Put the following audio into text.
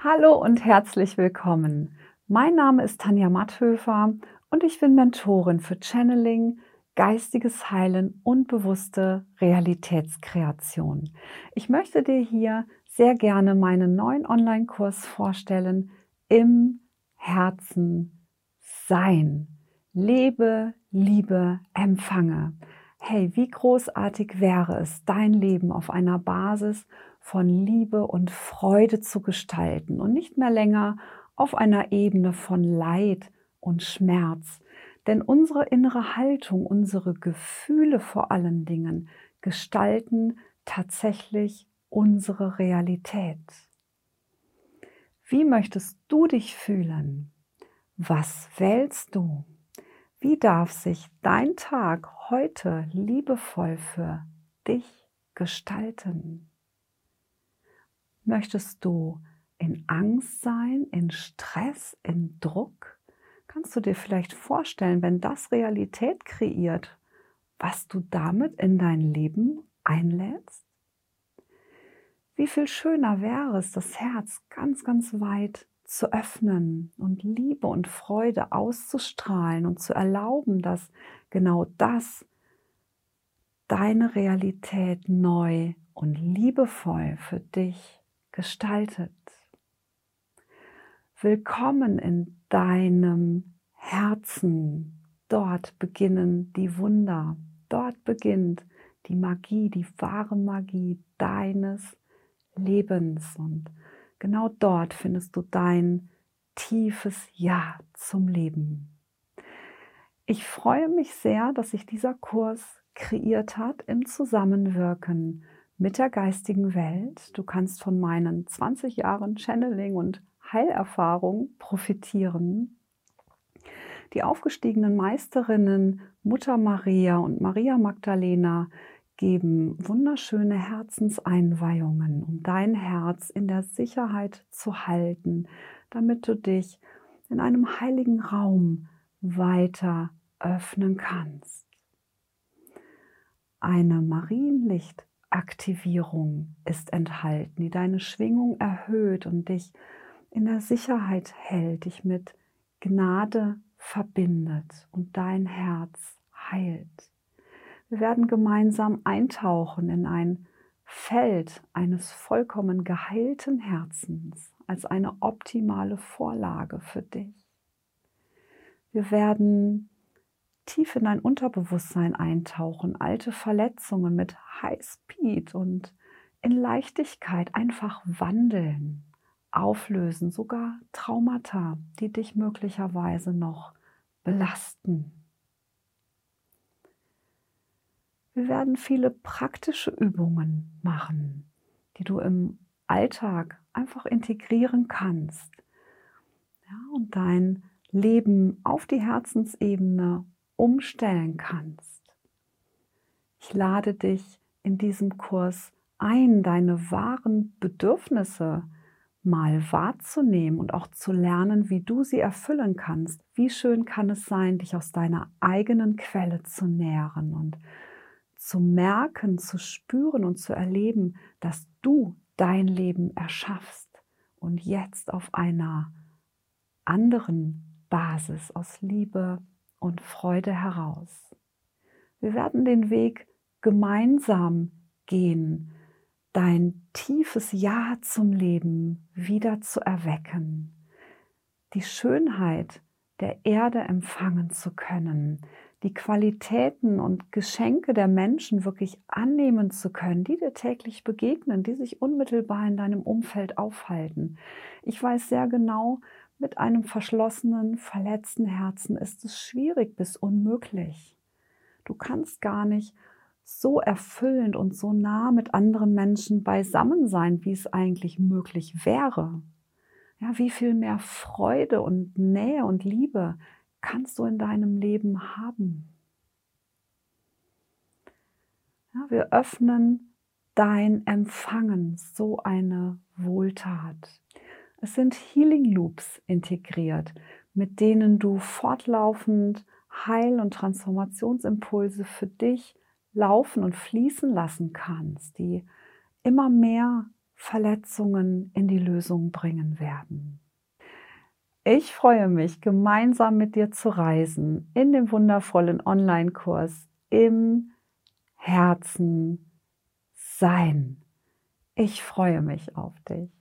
Hallo und herzlich willkommen. Mein Name ist Tanja Matthöfer und ich bin Mentorin für Channeling, geistiges Heilen und bewusste Realitätskreation. Ich möchte dir hier sehr gerne meinen neuen Online-Kurs vorstellen, im Herzen sein. Lebe, liebe, empfange. Hey, wie großartig wäre es, dein Leben auf einer Basis von Liebe und Freude zu gestalten und nicht mehr länger auf einer Ebene von Leid und Schmerz. Denn unsere innere Haltung, unsere Gefühle vor allen Dingen gestalten tatsächlich unsere Realität. Wie möchtest du dich fühlen? Was wählst du? Wie darf sich dein Tag heute liebevoll für dich gestalten? Möchtest du in Angst sein, in Stress, in Druck? Kannst du dir vielleicht vorstellen, wenn das Realität kreiert, was du damit in dein Leben einlädst? Wie viel schöner wäre es, das Herz ganz, ganz weit zu öffnen und Liebe und Freude auszustrahlen und zu erlauben, dass genau das deine Realität neu und liebevoll für dich gestaltet. Willkommen in deinem Herzen. Dort beginnen die Wunder. Dort beginnt die Magie, die wahre Magie deines Lebens. Und genau dort findest du dein tiefes Ja zum Leben. Ich freue mich sehr, dass sich dieser Kurs kreiert hat im Zusammenwirken mit der geistigen Welt. Du kannst von meinen 20 Jahren Channeling und Heilerfahrung profitieren. Die aufgestiegenen Meisterinnen Mutter Maria und Maria Magdalena geben wunderschöne Herzenseinweihungen, um dein Herz in der Sicherheit zu halten, damit du dich in einem heiligen Raum weiter öffnen kannst. Eine Marienlicht Aktivierung ist enthalten, die deine Schwingung erhöht und dich in der Sicherheit hält, dich mit Gnade verbindet und dein Herz heilt. Wir werden gemeinsam eintauchen in ein Feld eines vollkommen geheilten Herzens als eine optimale Vorlage für dich. Wir werden tief in dein Unterbewusstsein eintauchen, alte Verletzungen mit High Speed und in Leichtigkeit einfach wandeln, auflösen, sogar Traumata, die dich möglicherweise noch belasten. Wir werden viele praktische Übungen machen, die du im Alltag einfach integrieren kannst ja, und dein Leben auf die Herzensebene umstellen kannst. Ich lade dich in diesem Kurs ein, deine wahren Bedürfnisse mal wahrzunehmen und auch zu lernen, wie du sie erfüllen kannst. Wie schön kann es sein, dich aus deiner eigenen Quelle zu nähren und zu merken, zu spüren und zu erleben, dass du dein Leben erschaffst und jetzt auf einer anderen Basis aus Liebe, und Freude heraus. Wir werden den Weg gemeinsam gehen, dein tiefes Ja zum Leben wieder zu erwecken, die Schönheit der Erde empfangen zu können, die Qualitäten und Geschenke der Menschen wirklich annehmen zu können, die dir täglich begegnen, die sich unmittelbar in deinem Umfeld aufhalten. Ich weiß sehr genau, mit einem verschlossenen, verletzten Herzen ist es schwierig bis unmöglich. Du kannst gar nicht so erfüllend und so nah mit anderen Menschen beisammen sein, wie es eigentlich möglich wäre. Ja, wie viel mehr Freude und Nähe und Liebe kannst du in deinem Leben haben? Ja, wir öffnen dein Empfangen, so eine Wohltat. Es sind Healing Loops integriert, mit denen du fortlaufend Heil- und Transformationsimpulse für dich laufen und fließen lassen kannst, die immer mehr Verletzungen in die Lösung bringen werden. Ich freue mich, gemeinsam mit dir zu reisen in dem wundervollen Online-Kurs im Herzen sein. Ich freue mich auf dich.